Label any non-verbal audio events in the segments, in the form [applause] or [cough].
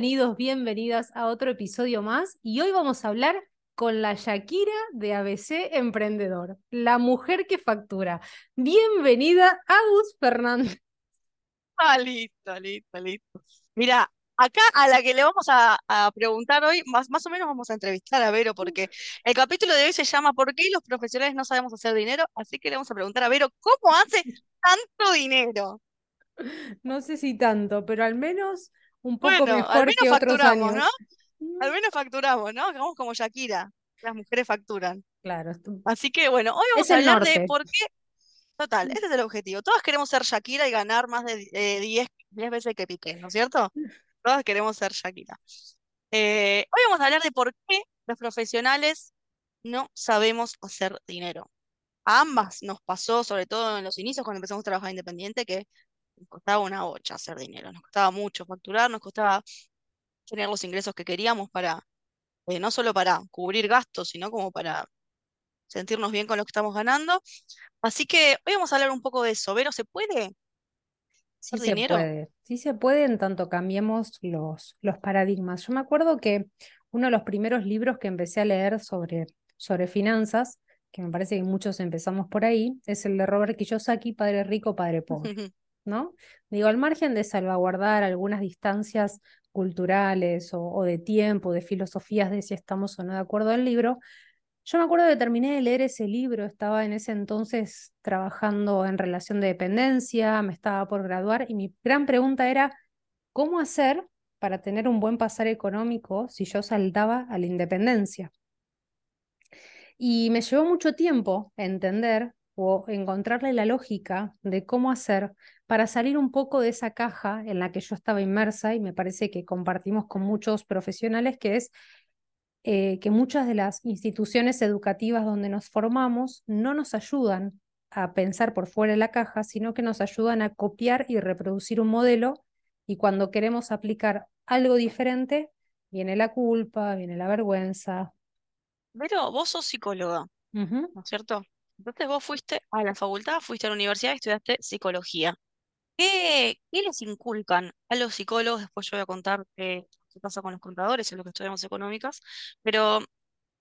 Bienvenidos, bienvenidas a otro episodio más y hoy vamos a hablar con la Shakira de ABC Emprendedor, la mujer que factura. Bienvenida, Agus Fernández. Ah, listo, listo, listo. Mira, acá a la que le vamos a, a preguntar hoy, más, más o menos vamos a entrevistar a Vero, porque el capítulo de hoy se llama ¿Por qué los profesionales no sabemos hacer dinero? Así que le vamos a preguntar a Vero, ¿cómo hace tanto dinero? No sé si tanto, pero al menos un poco Bueno, al mejor menos que otros facturamos, ¿no? años. Al menos facturamos, ¿no? Hagamos como Shakira, las mujeres facturan. Claro, Así que bueno, hoy es vamos a hablar de por qué, total, Mm, este es el objetivo. Todas queremos ser Shakira y ganar más de eh, 10 10 veces que Piqué, ¿no es cierto? [laughs] Todas queremos ser Shakira. Eh, hoy vamos a hablar de por qué los profesionales no sabemos hacer dinero. A ambas nos pasó, sobre todo en los inicios, cuando empezamos a trabajar independiente, que nos costaba una bocha hacer dinero. Nos costaba mucho facturar, nos costaba tener los ingresos que queríamos para, eh, no solo para cubrir gastos, sino como para sentirnos bien con lo que estamos ganando. Así que hoy vamos a hablar un poco de eso. ¿Vero, se puede Sí hacer se dinero? puede, sí se puede en tanto cambiemos los, los paradigmas. Yo me acuerdo que uno de los primeros libros que empecé a leer sobre, sobre finanzas, que me parece que muchos empezamos por ahí, es el de Robert Kiyosaki, Padre Rico, Padre Pobre, [laughs] ¿no? Digo, al margen de salvaguardar algunas distancias culturales o, o de tiempo, de filosofías de si estamos o no de acuerdo al libro, yo me acuerdo que terminé de leer ese libro, estaba en ese entonces trabajando en relación de dependencia, me estaba por graduar y mi gran pregunta era, ¿cómo hacer para tener un buen pasar económico si yo saltaba a la independencia? Y me llevó mucho tiempo entender o encontrarle la lógica de cómo hacer para salir un poco de esa caja en la que yo estaba inmersa y me parece que compartimos con muchos profesionales, que es eh, que muchas de las instituciones educativas donde nos formamos no nos ayudan a pensar por fuera de la caja, sino que nos ayudan a copiar y reproducir un modelo y cuando queremos aplicar algo diferente, viene la culpa, viene la vergüenza. Vero, vos sos psicóloga. ¿no es cierto? Entonces vos fuiste a la facultad, fuiste a la universidad y estudiaste psicología. ¿Qué, les inculcan a los psicólogos? Después yo voy a contar qué, qué pasa con los contadores, en lo que estudiamos económicas, pero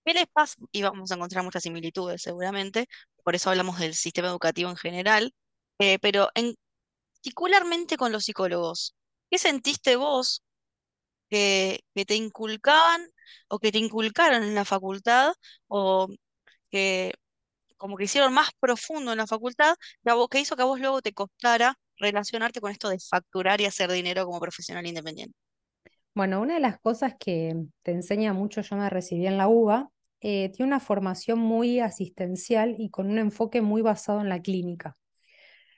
¿qué les pasa? Y vamos a encontrar muchas similitudes seguramente, por eso hablamos del sistema educativo en general, eh, pero en, particularmente con los psicólogos, ¿qué sentiste vos que, que te inculcaban o que te inculcaron en la facultad o que como que hicieron más profundo en la facultad, que, hizo que a vos luego te costara relacionarte con esto de facturar y hacer dinero como profesional independiente. Bueno, una de las cosas que te enseña mucho, yo me recibí en la UBA, eh, tiene una formación muy asistencial y con un enfoque muy basado en la clínica.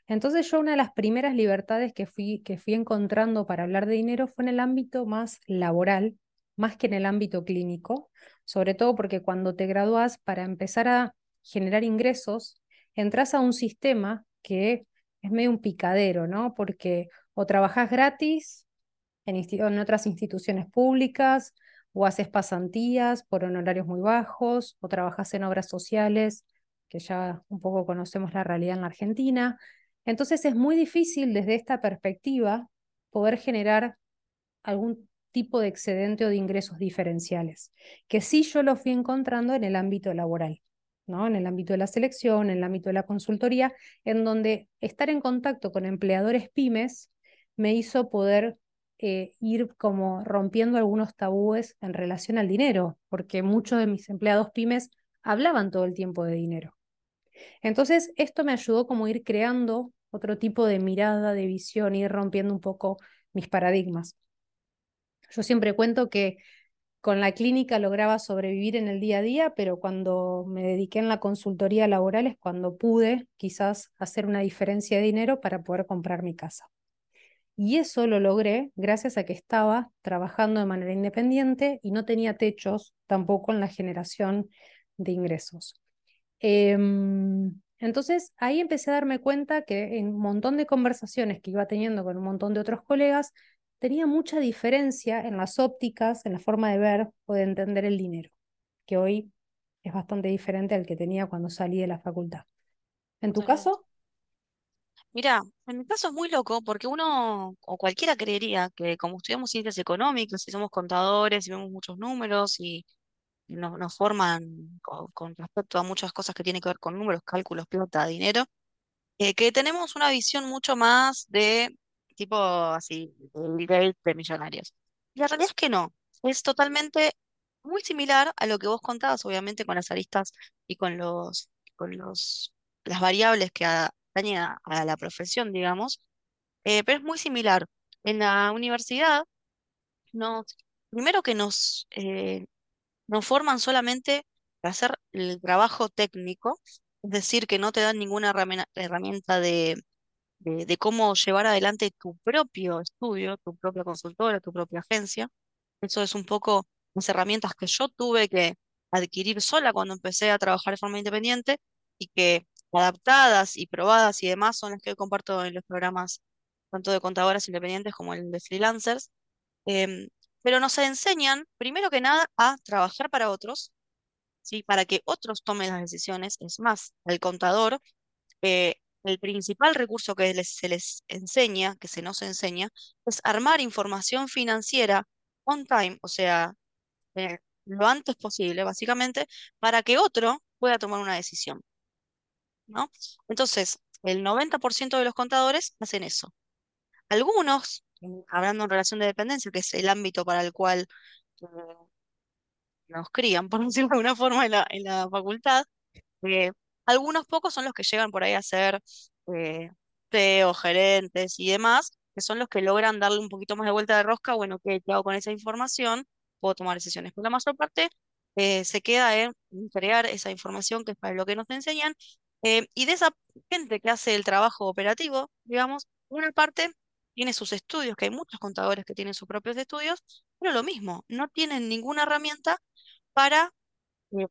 Entonces yo una de las primeras libertades que fui, que fui encontrando para hablar de dinero fue en el ámbito más laboral, más que en el ámbito clínico, sobre todo porque cuando te gradúas, para empezar a generar ingresos, entras a un sistema que es medio un picadero, ¿no? Porque o trabajas gratis en, en otras instituciones públicas, o haces pasantías por honorarios muy bajos, o trabajas en obras sociales, que ya un poco conocemos la realidad en la Argentina. Entonces es muy difícil desde esta perspectiva poder generar algún tipo de excedente o de ingresos diferenciales, que sí yo lo fui encontrando en el ámbito laboral, ¿no? En el ámbito de la selección, en el ámbito de la consultoría, en donde estar en contacto con empleadores pymes me hizo poder eh, ir como rompiendo algunos tabúes en relación al dinero, porque muchos de mis empleados pymes hablaban todo el tiempo de dinero. Entonces, esto me ayudó como ir creando otro tipo de mirada, de visión, ir rompiendo un poco mis paradigmas. Yo siempre cuento que con la clínica lograba sobrevivir en el día a día, pero cuando me dediqué en la consultoría laboral es cuando pude quizás hacer una diferencia de dinero para poder comprar mi casa. Y eso lo logré gracias a que estaba trabajando de manera independiente y no tenía techos tampoco en la generación de ingresos. Em, entonces ahí empecé a darme cuenta que en un montón de conversaciones que iba teniendo con un montón de otros colegas, tenía mucha diferencia en las ópticas, en la forma de ver o de entender el dinero, que hoy es bastante diferente al que tenía cuando salí de la facultad. ¿En tu caso? Mira, en mi caso es muy loco porque uno o cualquiera creería que como estudiamos ciencias económicas y somos contadores y vemos muchos números y nos, nos forman co- con, respecto a muchas cosas que tienen que ver con números, cálculos, plata, dinero, eh, que tenemos una visión mucho más de tipo así, Gates, de millonarios. Y la realidad es que no, es totalmente muy similar a lo que vos contabas, obviamente con las aristas y con los, con los, las variables que atañen a, a la profesión, digamos, eh, pero es muy similar. En la universidad, nos, primero que nos, eh, nos forman solamente para hacer el trabajo técnico, es decir, que no te dan ninguna herramienta de, de, de cómo llevar adelante tu propio estudio, tu propia consultora, tu propia agencia. Eso es un poco las herramientas que yo tuve que adquirir sola cuando empecé a trabajar de forma independiente y que adaptadas y probadas y demás son las que comparto en los programas tanto de contadoras independientes como el de freelancers. Em, pero nos enseñan, primero que nada, a trabajar para otros, ¿sí? Para que otros tomen las decisiones. Es más, el contador eh, el principal recurso que les- se les enseña, que se nos enseña, es armar información financiera on time, o sea, eh, lo antes posible, básicamente, para que otro pueda tomar una decisión, ¿no? Entonces, el 90% de los contadores hacen eso. Algunos, mm, hablando en relación de dependencia, que es el ámbito para el cual eh, nos crían, [laughs] por decirlo de alguna forma, en la, en la facultad, Eh, algunos pocos son los que llegan por ahí a ser eh, gerentes y demás, que son los que logran darle un poquito más de vuelta de rosca, bueno, ¿qué, hago con esa información? Puedo tomar decisiones. Pero la mayor parte eh, se queda en crear esa información que es para lo que nos enseñan. eh, y de esa gente que hace el trabajo operativo, digamos, una parte tiene sus estudios, que hay muchos contadores que tienen sus propios estudios, pero lo mismo, no tienen ninguna herramienta para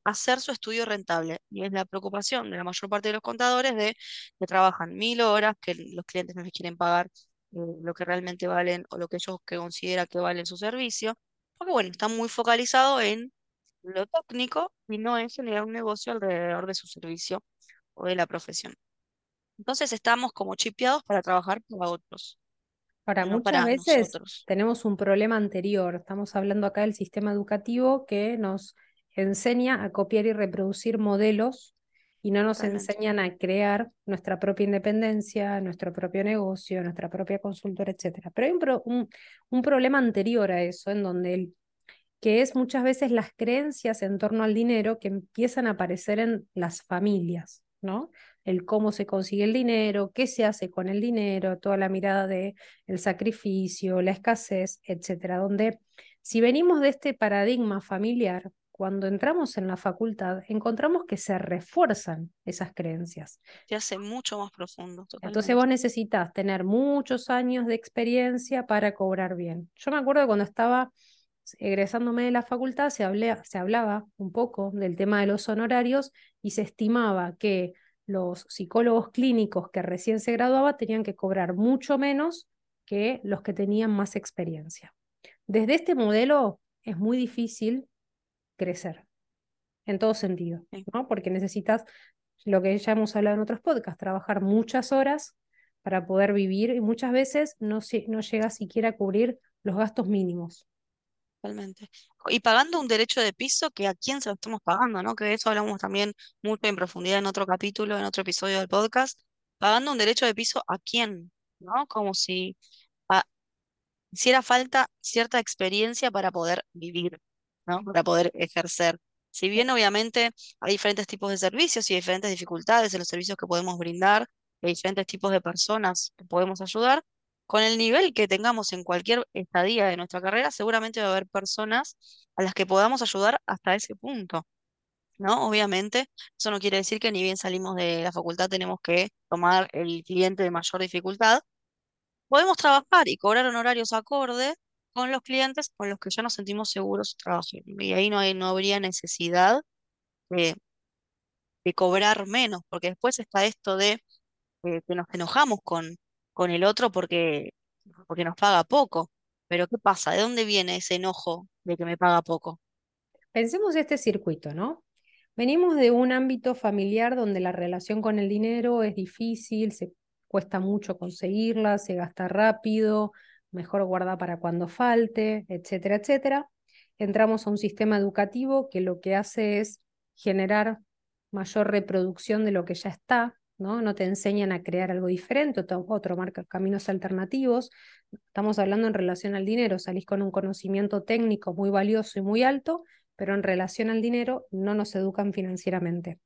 hacer su estudio rentable. Y es la preocupación de la mayor parte de los contadores de que trabajan mil horas, que los clientes no les quieren pagar eh, lo que realmente valen o lo que ellos que consideran que valen su servicio, porque bueno, están muy focalizados en lo técnico y no en generar un negocio alrededor de su servicio o de la profesión. Entonces estamos como chipeados para trabajar para otros, Ahora, no muchas para veces nosotros. tenemos un problema anterior. Estamos hablando acá del sistema educativo que nos enseña a copiar y reproducir modelos y no nos Totalmente. enseñan a crear nuestra propia independencia, nuestro propio negocio, nuestra propia consultora, etcétera. Pero hay un, pro- un- un problema anterior a eso, en donde el, que es muchas veces las creencias en torno al dinero que empiezan a aparecer en las familias, ¿no? El cómo se consigue el dinero, qué se hace con el dinero, toda la mirada de el sacrificio, la escasez, etcétera, donde si venimos de este paradigma familiar, cuando entramos en la facultad, encontramos que se refuerzan esas creencias. Se hace mucho más profundo, Entonces vos necesitas tener muchos años de experiencia para cobrar bien. Yo me acuerdo cuando estaba egresándome de la facultad se, hablé- se hablaba un poco del tema de los honorarios y se estimaba que los psicólogos clínicos que recién se graduaban tenían que cobrar mucho menos que los que tenían más experiencia. Desde este modelo es muy difícil crecer en todo sentido, ¿no? Porque necesitas lo que ya hemos hablado en otros podcasts, trabajar muchas horas para poder vivir y muchas veces no, no llega siquiera a cubrir los gastos mínimos. totalmente. Y pagando un derecho de piso que a quién se lo estamos pagando, ¿no? Que de eso hablamos también mucho en profundidad en otro capítulo, en otro episodio del podcast. Pagando un derecho de piso a quién, ¿no? Como si ah, hiciera falta cierta experiencia para poder vivir, ¿no? Para poder ejercer. Si bien obviamente hay diferentes tipos de servicios y diferentes dificultades en los servicios que podemos brindar, hay diferentes tipos de personas que podemos ayudar, con el nivel que tengamos en cualquier estadía de nuestra carrera, seguramente va a haber personas a las que podamos ayudar hasta ese punto, ¿no? Obviamente, eso no quiere decir que ni bien salimos de la facultad tenemos que tomar el cliente de mayor dificultad, Podemos trabajar y cobrar honorarios acorde con los clientes con los que ya nos sentimos seguros trabajando. Y ahí no hay, no habría necesidad de, de cobrar menos, porque después está esto de eh, que nos enojamos con, con el otro porque, porque nos paga poco. Pero ¿qué pasa? ¿De dónde viene ese enojo de que me paga poco? Pensemos este circuito, ¿no? Venimos de un ámbito familiar donde la relación con el dinero es difícil, se cuesta mucho conseguirla, se gasta rápido, mejor guarda para cuando falte, etcétera, etcétera. Entramos a un sistema educativo que lo que hace es generar mayor reproducción de lo que ya está, ¿no? No te enseñan a crear algo diferente, otro marca caminos alternativos. Estamos hablando en relación al dinero, salís con un conocimiento técnico muy valioso y muy alto, pero en relación al dinero no nos educan financieramente.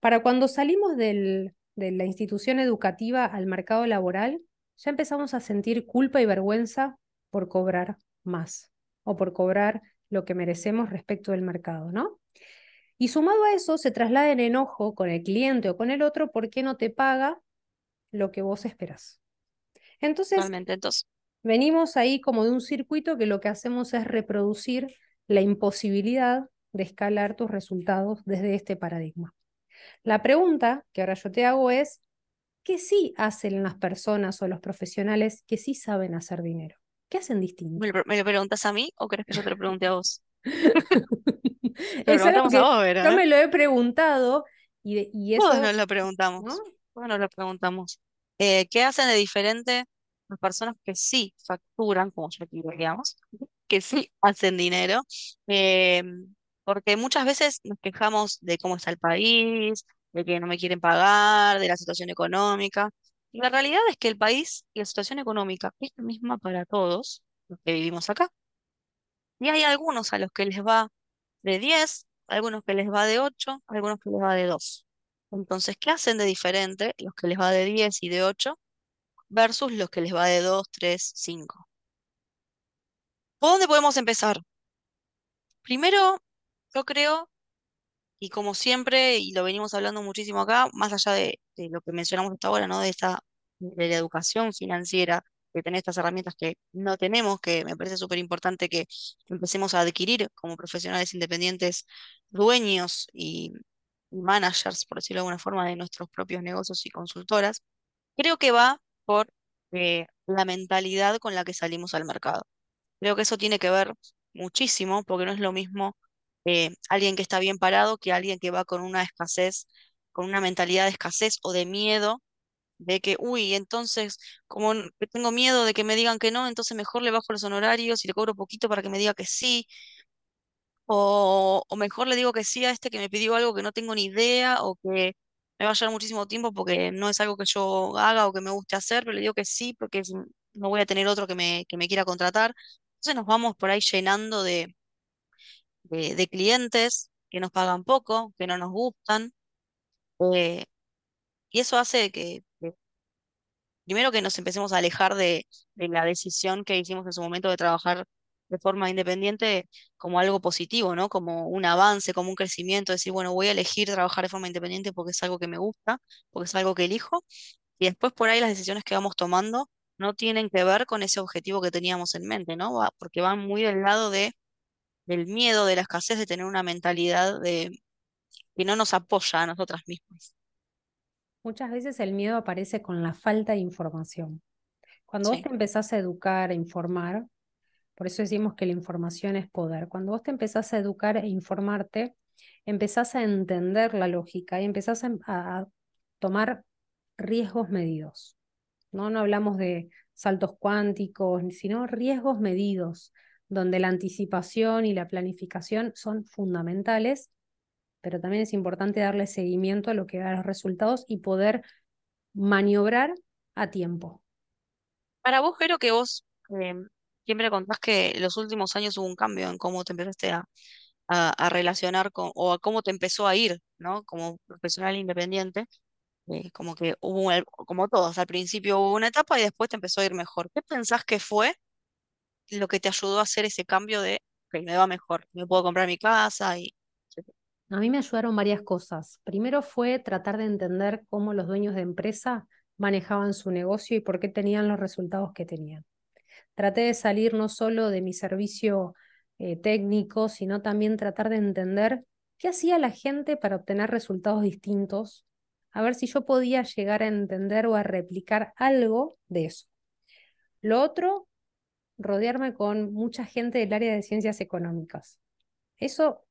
Para cuando salimos del, de la institución educativa al mercado laboral, ya empezamos a sentir culpa y vergüenza por cobrar más o por cobrar lo que merecemos respecto del mercado, ¿no? Y sumado a eso, se traslada en enojo con el cliente o con el otro porque no te paga lo que vos esperás. Entonces, entonces, venimos ahí como de un circuito que lo que hacemos es reproducir la imposibilidad de escalar tus resultados desde este paradigma. La pregunta que ahora yo te hago es, ¿qué sí hacen las personas o los profesionales que sí saben hacer dinero? ¿Qué hacen distinto? ¿Me lo, preguntas a mí o crees que yo te lo pregunte a vos? [laughs] es algo que yo me lo he preguntado y, y eso... Todos nos lo preguntamos. ¿no? Todos nos lo preguntamos. Eh, ¿qué hacen de diferente las personas que sí facturan, como yo aquí digamos, que sí hacen dinero? Eh, porque muchas veces nos quejamos de cómo está el país, de que no me quieren pagar, de la situación económica. Y la realidad es que el país y la situación económica es la misma para todos los que vivimos acá. Y hay algunos a los que les va de 10, algunos que les va de 8, algunos que les va de 2. Entonces, ¿qué hacen de diferente los que les va de 10 y de 8 versus los que les va de 2, 3, 5? ¿Por dónde podemos empezar? Primero, yo creo, y como siempre, y lo venimos hablando muchísimo acá, más allá de, lo que mencionamos hasta ahora, ¿no? De esta, de la educación financiera, de tener estas herramientas que no tenemos, que me parece súper importante que empecemos a adquirir como profesionales independientes, dueños y managers, por decirlo de alguna forma, de nuestros propios negocios y consultoras, creo que va por eh, la mentalidad con la que salimos al mercado. Creo que eso tiene que ver muchísimo, porque no es lo mismo eh, alguien que está bien parado que alguien que va con una escasez, con una mentalidad de escasez o de miedo de que, uy, entonces, como tengo miedo de que me digan que no, entonces mejor le bajo los honorarios y le cobro poquito para que me diga que sí. O, o mejor le digo que sí a este que me pidió algo que no tengo ni idea o que me va a llevar muchísimo tiempo porque no es algo que yo haga o que me guste hacer, pero le digo que sí porque no voy a tener otro que me, que me quiera contratar. Entonces nos vamos por ahí llenando de, de, clientes que nos pagan poco, que no nos gustan. Eh, y eso hace que, primero que nos empecemos a alejar de, de, la decisión que hicimos en su momento de trabajar de forma independiente como algo positivo, ¿no? Como un avance, como un crecimiento, decir, bueno, voy a elegir trabajar de forma independiente porque es algo que me gusta, porque es algo que elijo. Y después por ahí las decisiones que vamos tomando no tienen que ver con ese objetivo que teníamos en mente, ¿no? Porque van muy del lado de del miedo, de la escasez, de tener una mentalidad de, que no nos apoya a nosotras mismas. Muchas veces el miedo aparece con la falta de información. Cuando vos te empezás a educar, a informar, por eso decimos que la información es poder, cuando vos te empezás a educar e informarte, empezás a entender la lógica y empezás a, a tomar riesgos medidos. ¿no? no hablamos de saltos cuánticos, sino riesgos medidos, donde la anticipación y la planificación son fundamentales, pero también es importante darle seguimiento a lo que da los resultados y poder maniobrar a tiempo. Para vos, creo que vos em, siempre contás que los últimos años hubo un cambio en cómo te empezaste a, a, relacionar con, o a cómo te empezó a ir, ¿no? Como profesional independiente. Eh, como que hubo, como todos, al principio hubo una etapa y después te empezó a ir mejor. ¿Qué pensás que fue lo que te ayudó a hacer ese cambio de, que me va mejor, me puedo comprar mi casa y... A mí me ayudaron varias cosas. Primero fue tratar de entender cómo los dueños de empresa manejaban su negocio y por qué tenían los resultados que tenían. Traté de salir no solo de mi servicio eh, técnico, sino también tratar de entender qué hacía la gente para obtener resultados distintos, a ver si yo podía llegar a entender o a replicar algo de eso. Lo otro rodearme con mucha gente del área de ciencias económicas. Eso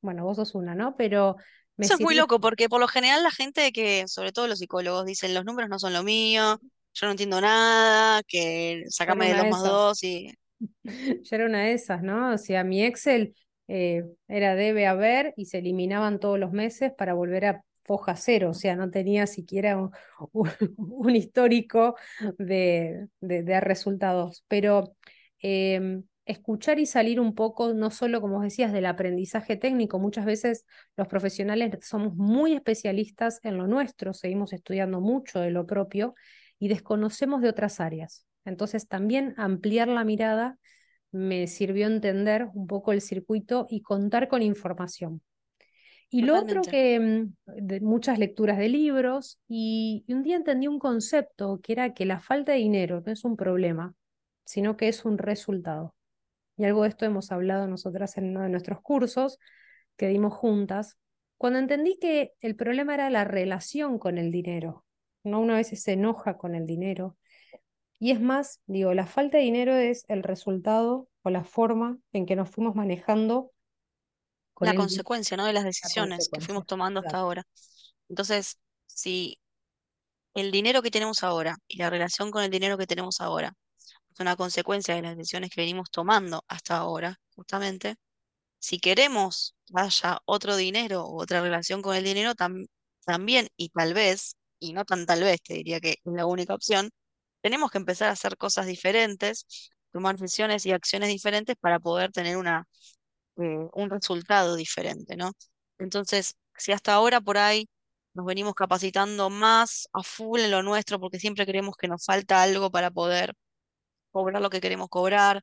bueno, vos sos una, ¿no? Pero me Eso es muy loco porque por lo general la gente que, sobre todo los psicólogos, dicen los números no son lo mío, yo no entiendo nada, que [laughs] sacame de dos más dos y [laughs] Yo era una de esas, ¿no? O sea, mi Excel eh, era debe haber y se eliminaban todos los meses para volver a foja cero, o sea, no tenía siquiera un, [laughs] histórico de, resultados. Pero em, escuchar y salir un poco, no solo, como decías, del aprendizaje técnico, muchas veces los profesionales somos muy especialistas en lo nuestro, seguimos estudiando mucho de lo propio y desconocemos de otras áreas. Entonces, también ampliar la mirada me sirvió entender un poco el circuito y contar con información. Y lo otro que, mm, de muchas lecturas de libros, y, y un día entendí un concepto que era que la falta de dinero no es un problema, sino que es un resultado. Y algo de esto hemos hablado nosotras en uno de nuestros cursos que dimos juntas, cuando entendí que el problema era la relación con el dinero. ¿no? Una vez se enoja con el dinero y es más, digo, la falta de dinero es el resultado o la forma en que nos fuimos manejando con La el consecuencia, ¿no? de las la decisiones que fuimos tomando hasta ahora. Entonces, si el dinero que tenemos ahora y la relación con el dinero que tenemos ahora es una consecuencia de las decisiones que venimos tomando hasta ahora, justamente, si queremos que haya otro dinero o otra relación con el dinero, tam- también y tal vez, y no tan tal vez, te diría que es la única opción, tenemos que empezar a hacer cosas diferentes, tomar decisiones y acciones diferentes para poder tener una, eh, un resultado diferente, ¿no? Entonces, si hasta ahora por ahí nos venimos capacitando más a full en lo nuestro, porque siempre creemos que nos falta algo para poder cobrar lo que queremos cobrar,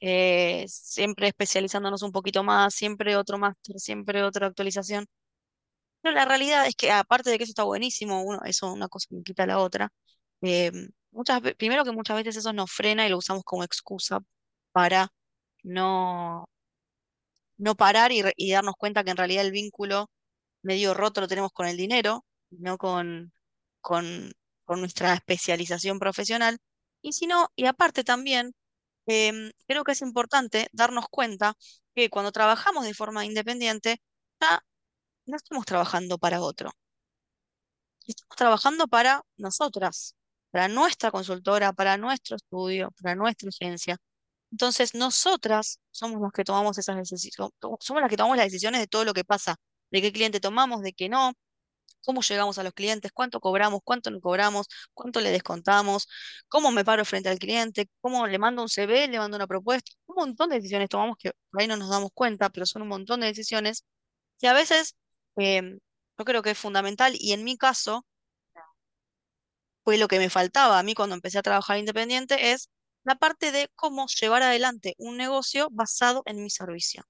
eh, siempre especializándonos un poquito más, siempre otro máster, siempre otra actualización. Pero la realidad es que aparte de que eso está buenísimo, uno, eso una cosa no quita la otra. eh, muchas, primero que muchas veces eso nos frena y lo usamos como excusa para no, no parar y, darnos cuenta que en realidad el vínculo medio roto lo tenemos con el dinero, no con, con, con nuestra especialización profesional. Y si no, y aparte también em, creo que es importante darnos cuenta que cuando trabajamos de forma independiente, ya no estamos trabajando para otro, estamos trabajando para nosotras, para nuestra consultora, para nuestro estudio, para nuestra agencia. Entonces, nosotras somos los que tomamos esas decisiones, somos las que tomamos las decisiones de todo lo que pasa, de qué cliente tomamos, de qué no, cómo llegamos a los clientes, cuánto cobramos, cuánto no cobramos, cuánto le descontamos, cómo me paro frente al cliente, cómo le mando un CV, le mando una propuesta, un montón de decisiones tomamos que ahí no nos damos cuenta, pero son un montón de decisiones que a veces em, yo creo que es fundamental y en mi caso fue lo que me faltaba. A mí cuando empecé a trabajar independiente, es la parte de cómo llevar adelante un negocio basado en mi servicio,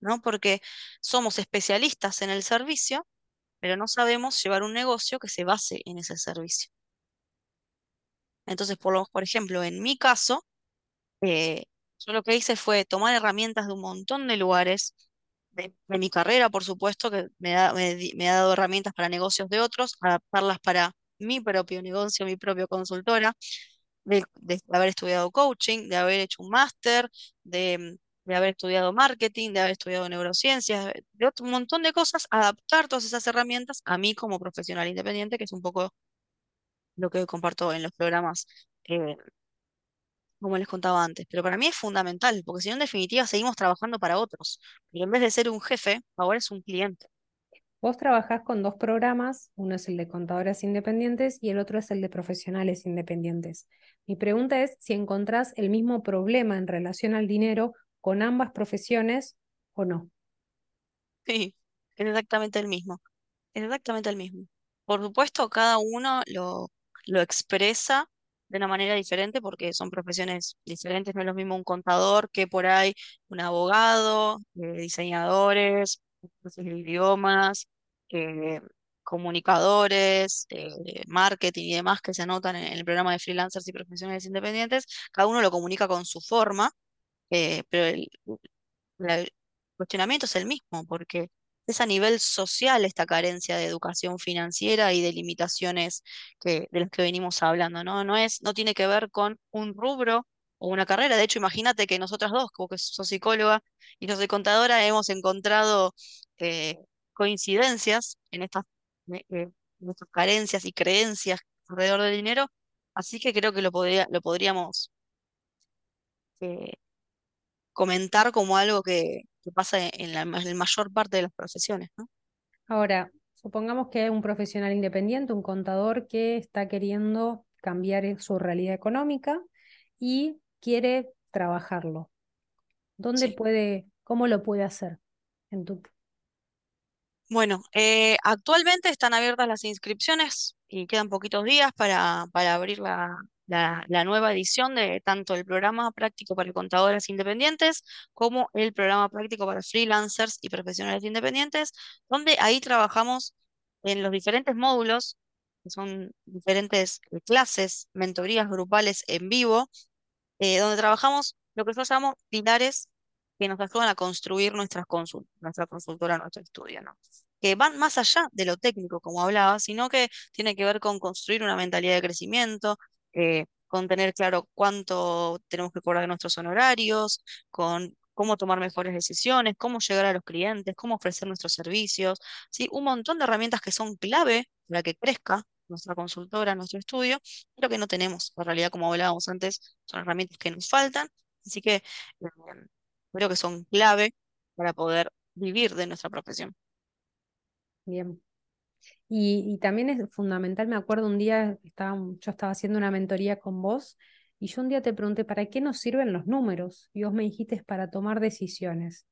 ¿no? Porque somos especialistas en el servicio pero no sabemos llevar un negocio que se base en ese servicio. Entonces, por por ejemplo, en mi caso, eh, yo lo que hice fue tomar herramientas de un montón de lugares, de, mi carrera, por supuesto, que me, me ha dado herramientas para negocios de otros, adaptarlas para mi propio negocio, mi propia consultora, de, haber estudiado coaching, de haber hecho un máster, de, de haber estudiado marketing, de haber estudiado neurociencias, de de otro- un montón de cosas, adaptar todas esas herramientas a mí como profesional independiente, que es un poco lo que comparto en los programas, eh, como les contaba antes. Pero para mí es fundamental, porque si no, en definitiva, seguimos trabajando para otros. Pero en vez de ser un jefe, ahora es un cliente. Vos trabajás con dos programas, uno es el de contadoras independientes y el otro es el de profesionales independientes. Mi pregunta es si encontrás el mismo problema en relación al dinero con ambas profesiones o no. Sí, es exactamente el mismo. Es exactamente el mismo. Por supuesto, cada uno lo, lo expresa de una manera diferente porque son profesiones diferentes. No es lo mismo un contador que por ahí un abogado, eh, diseñadores, idiomas, eh, comunicadores, eh, marketing y demás que se anotan en el programa de freelancers y profesionales independientes. Cada uno lo comunica con su forma, eh, pero el, cuestionamiento es el mismo, porque es a nivel social esta carencia de educación financiera y de limitaciones que, de las que venimos hablando, ¿no? No es, no tiene que ver con un rubro o una carrera. De hecho, imagínate que nosotras dos, como que sos psicóloga y yo soy contadora, hemos encontrado coincidencias en estas, eh, eh, carencias y creencias alrededor del dinero, así que creo que lo podría, lo podríamos eh, comentar como algo que, que pasa en la, ma- en la mayor parte de las profesiones, ¿no? Ahora, supongamos que hay un profesional independiente, un contador que está queriendo cambiar e- su realidad económica y quiere trabajarlo. ¿Dónde Sí. puede, cómo lo puede hacer? En tu... Bueno, eh, actualmente están abiertas las inscripciones y quedan poquitos días para, para abrir la, la, nueva edición de tanto el programa práctico para contadores independientes como el programa práctico para freelancers y profesionales independientes, donde ahí trabajamos en los diferentes módulos, que son diferentes eh, clases, mentorías grupales en vivo eh, donde trabajamos lo que nosotros llamamos pilares que nos ayudan a construir nuestras consultas, nuestra consultora, nuestro estudio, ¿no? Que van más allá de lo técnico, como hablaba, sino que tiene que ver con construir una mentalidad de crecimiento, eh, con tener claro cuánto tenemos que cobrar de nuestros honorarios, con cómo tomar mejores decisiones, cómo llegar a los clientes, cómo ofrecer nuestros servicios, ¿sí? Un montón de herramientas que son clave para que crezca nuestra consultora, nuestro estudio, pero que no tenemos. En realidad, como hablábamos antes, son herramientas que nos faltan, así que eh, creo que son clave para poder vivir de nuestra profesión. Bien. Y, y también es fundamental, me acuerdo un día, estaba, yo estaba haciendo una mentoría con vos y yo un día te pregunté, ¿para qué nos sirven los números? Y vos me dijiste, es para tomar decisiones.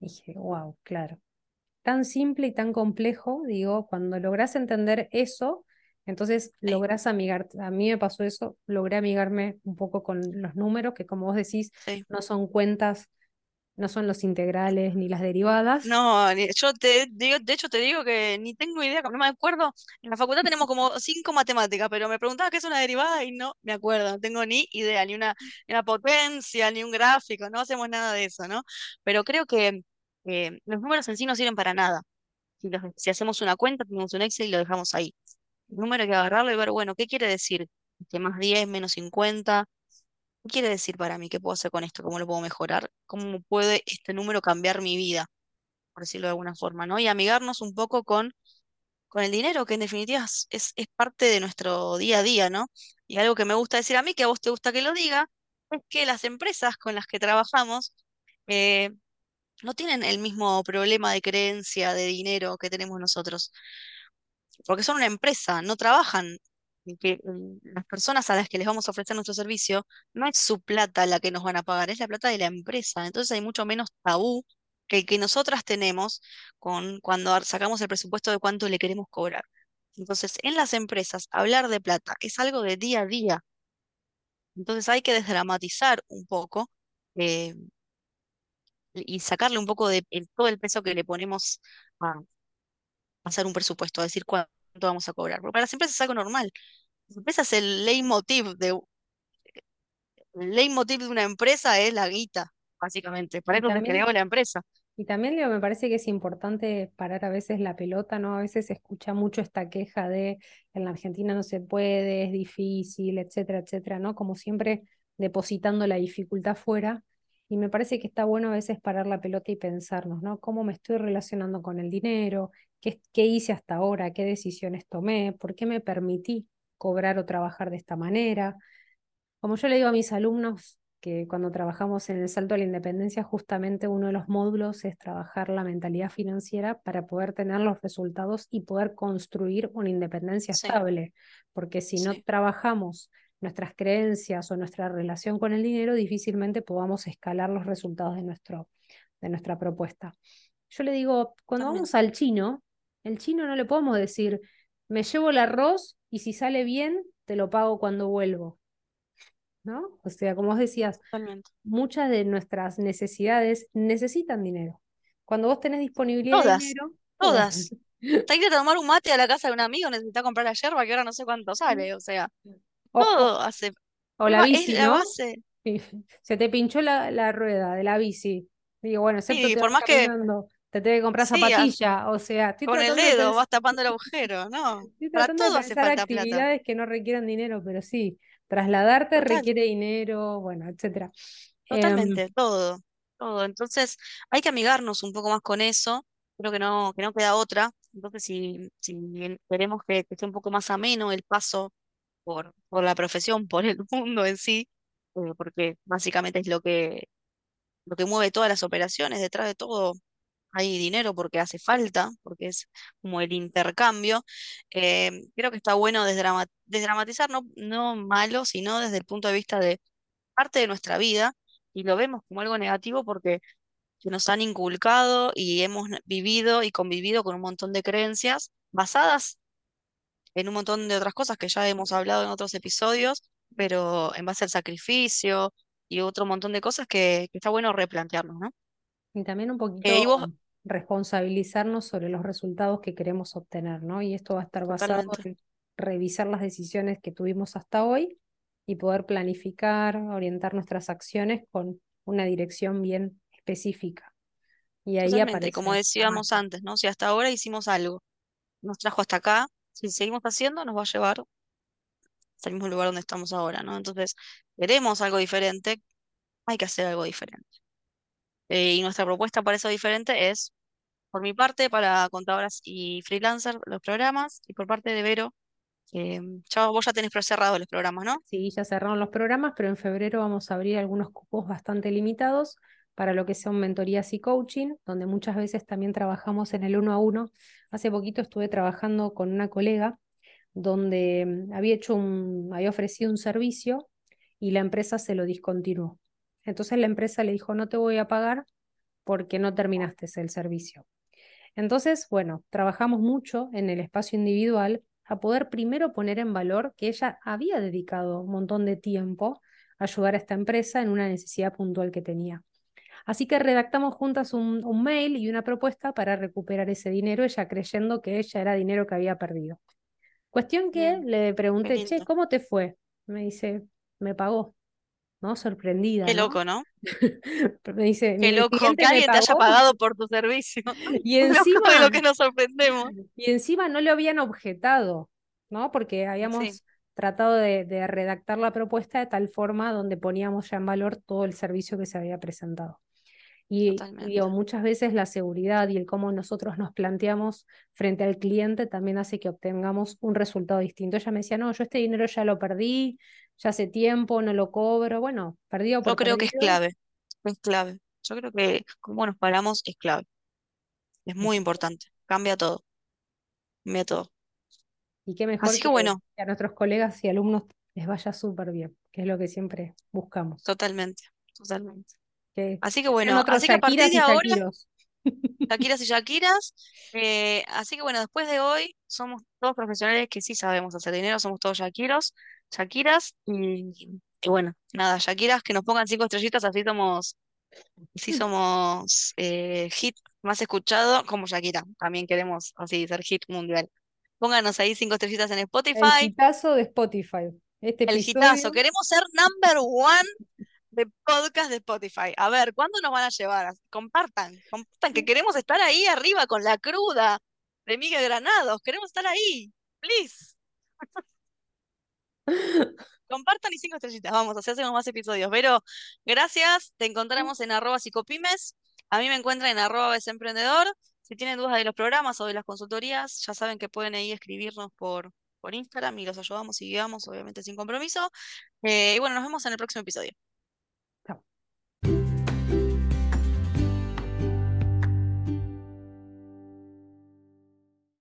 Y dije, wow, claro. Tan simple y tan complejo, digo, cuando lográs entender eso, entonces Sí, lográs amigar, a mí me pasó eso, logré amigarme un poco con los números, que como vos decís, sí. no son cuentas, no son los integrales ni las derivadas. No, yo te digo, de hecho te digo que ni tengo idea, no me acuerdo. En la facultad tenemos como cinco matemáticas, pero me preguntaba qué es una derivada y no me acuerdo, no tengo ni idea, ni una, ni una potencia, ni un gráfico, no hacemos nada de eso, ¿no? Pero creo que los números en sí no sirven para nada. Si, hacemos una cuenta, tenemos un Excel y lo dejamos ahí. El número hay que agarrarlo y ver, bueno, ¿qué quiere decir? Este, más 10 menos cincuenta ¿Qué quiere decir para mí? ¿Qué puedo hacer con esto? ¿Cómo lo puedo mejorar? ¿Cómo puede este número cambiar mi vida? Por decirlo de alguna forma, ¿no? Y amigarnos un poco con, con el dinero, que en definitiva es, es parte de nuestro día a día, ¿no? Y algo que me gusta decir a mí, que a vos te gusta que lo diga, es que las empresas con las que trabajamos eh, no tienen el mismo problema de creencia de dinero que tenemos nosotros porque son una empresa, no trabajan, que mm, las personas a las que les vamos a ofrecer nuestro servicio, no es su plata la que nos van a pagar, es la plata de la empresa. Entonces hay mucho menos tabú que el que nosotras tenemos con cuando sacamos el presupuesto de cuánto le queremos cobrar. Entonces, en las empresas, hablar de plata es algo de día a día. Entonces hay que desdramatizar un poco eh, y sacarle un poco de todo el peso que le ponemos a hacer un presupuesto, a decir cuánto vamos a cobrar. Porque para las empresas es algo normal. Las empresas, el leitmotiv de, el leitmotiv de una empresa es la guita, básicamente. Para eso se creó la empresa. Y también Leo, me parece que es importante parar a veces la pelota, ¿no? A veces se escucha mucho esta queja de en la Argentina no se puede, es difícil, etcétera, etcétera, ¿no? Como siempre depositando la dificultad fuera. Y me parece que está bueno a veces parar la pelota y pensarnos, ¿no? ¿Cómo me estoy relacionando con el dinero? ¿Qué, qué hice hasta ahora? ¿Qué decisiones tomé? ¿Por qué me permití cobrar o trabajar de esta manera? Como yo le digo a mis alumnos que cuando trabajamos en el salto a la independencia, justamente uno de los módulos es trabajar la mentalidad financiera para poder tener los resultados y poder construir una independencia Sí, estable. Porque si no trabajamos nuestras creencias o nuestra relación con el dinero, difícilmente podamos escalar los resultados de, nuestro, de nuestra propuesta. Yo le digo, cuando vamos al chino, el chino no le podemos decir, me llevo el arroz y si sale bien, te lo pago cuando vuelvo. ¿no? O sea, como vos decías, Totalmente. muchas de nuestras necesidades necesitan dinero. Cuando vos tenés disponibilidad de Todas, dinero, todas. Hasta ir a tomar un mate a la casa de un amigo, necesita comprar la yerba, que ahora no sé cuánto sale. O sea, O, todo hace. o la es bici, base. Se te pinchó la, la rueda de la bici. Digo, bueno, excepto te por más que, caminando, te tenés que comprar sí, a- zapatilla. O sea, estoy con el de dedo pensar, vas tapando el agujero, ¿no? estoy Para de todo hace plata. actividades que no requieran dinero, pero sí. Trasladarte Total, requiere dinero, bueno, etcétera. Em, totalmente, todo, todo. Entonces, hay que amigarnos un poco más con eso. Creo que no, que no queda otra. Entonces, si, si queremos que, que esté un poco más ameno el paso por, por la profesión, por el [laughs] mundo en sí, eh, porque básicamente es lo que, lo que mueve todas las operaciones, detrás de todo hay dinero porque hace falta, porque es como el intercambio. eh, creo que está bueno desdrama- desdramatizar, no, no malo, sino desde el punto de vista de parte de nuestra vida, y lo vemos como algo negativo porque que nos han inculcado y hemos vivido y convivido con un montón de creencias basadas en un montón de otras cosas que ya hemos hablado en otros episodios, pero en base al sacrificio y otro montón de cosas que, que está bueno replantearnos, ¿no? y también un Eh, poquito y vos, responsabilizarnos sobre los resultados que queremos obtener, ¿no? Y esto va a estar basado totalmente, en revisar las decisiones que tuvimos hasta hoy y poder planificar, orientar nuestras acciones con una dirección bien específica. Y ahí como aparece la decíamos antes, ¿no? Si hasta ahora hicimos algo, nos trajo hasta acá, si seguimos haciendo, nos va a llevar el mismo lugar donde estamos ahora, ¿no? Entonces, queremos algo diferente, hay que hacer algo diferente. Eh, y nuestra propuesta para eso diferente es, por mi parte, para contadoras y freelancers, los programas, y por parte de Vero, eh, ya, vos ya tenés cerrados los programas, ¿no? Sí, ya cerraron los programas, pero en febrero vamos a abrir algunos cupos bastante limitados para lo que son mentorías y coaching, donde muchas veces también trabajamos en el uno a uno. Hace poquito estuve trabajando con una colega donde mm, había hecho un, había ofrecido un servicio y la empresa se lo discontinuó. Entonces la empresa le dijo, no te voy a pagar porque no terminaste el servicio. Entonces, bueno, trabajamos mucho en el espacio individual a poder primero poner en valor que ella había dedicado un montón de tiempo a ayudar a esta empresa en una necesidad puntual que tenía. Así que redactamos juntas un, un mail y una propuesta para recuperar ese dinero, ella creyendo que ella era dinero que había perdido. Cuestión que Bien, le pregunté, che. ¿cómo te fue? Me dice, me pagó, ¿no? Sorprendida, Qué loco, ¿no? [laughs] Me dice, Qué loco que alguien te haya pagado por tu servicio. [laughs] [laughs] y Loco de encima lo que nos sorprendemos. Y encima no le habían objetado, ¿no? Porque Sí, habíamos tratado de, de redactar la propuesta de tal forma donde poníamos ya en valor todo el servicio que se había presentado. Y, y digo, muchas veces la seguridad y el cómo nosotros nos planteamos frente al cliente también hace que obtengamos un resultado distinto. Ella me decía, no, yo este dinero ya lo perdí, ya hace tiempo, no lo cobro. Bueno, perdido Yo por creo que es clave, es clave. Yo creo que cómo nos paramos es clave. Es muy importante. Cambia todo, cambia todo. y qué mejor Así que que, bueno, a nuestros colegas y alumnos les vaya súper bien, que es lo que siempre buscamos. totalmente, totalmente. que, Así que bueno, así que a partir de ahora, Shakiros. [laughs] Shakiras y Shakiras, eh, así que bueno, después de hoy somos todos profesionales que sí sabemos hacer dinero, somos todos Shakiros, Shakiras y, y bueno, nada, Shakiras que nos pongan cinco estrellitas, así somos, así [laughs] somos eh, hit más escuchado como Shakira. También queremos así ser hit mundial. Pónganos ahí cinco estrellitas en El Spotify, hitazo de Spotify. Este el hitazo. episodio. Queremos ser number one de podcast de Spotify. A ver, ¿cuándo nos van a llevar? Compartan, compartan que queremos estar ahí arriba con la cruda de Miguel Granados. Queremos estar ahí. Please. Compartan y cinco estrellitas. Vamos, así hacemos más episodios. Pero gracias. Te encontramos en arroba psicopymes. A mí me encuentran en arroba besemprendedor. Si tienen dudas de los programas o de las consultorías, ya saben que pueden ahí escribirnos por, por Instagram y los ayudamos y guiamos, obviamente sin compromiso. Eh, y bueno, nos vemos en el próximo episodio.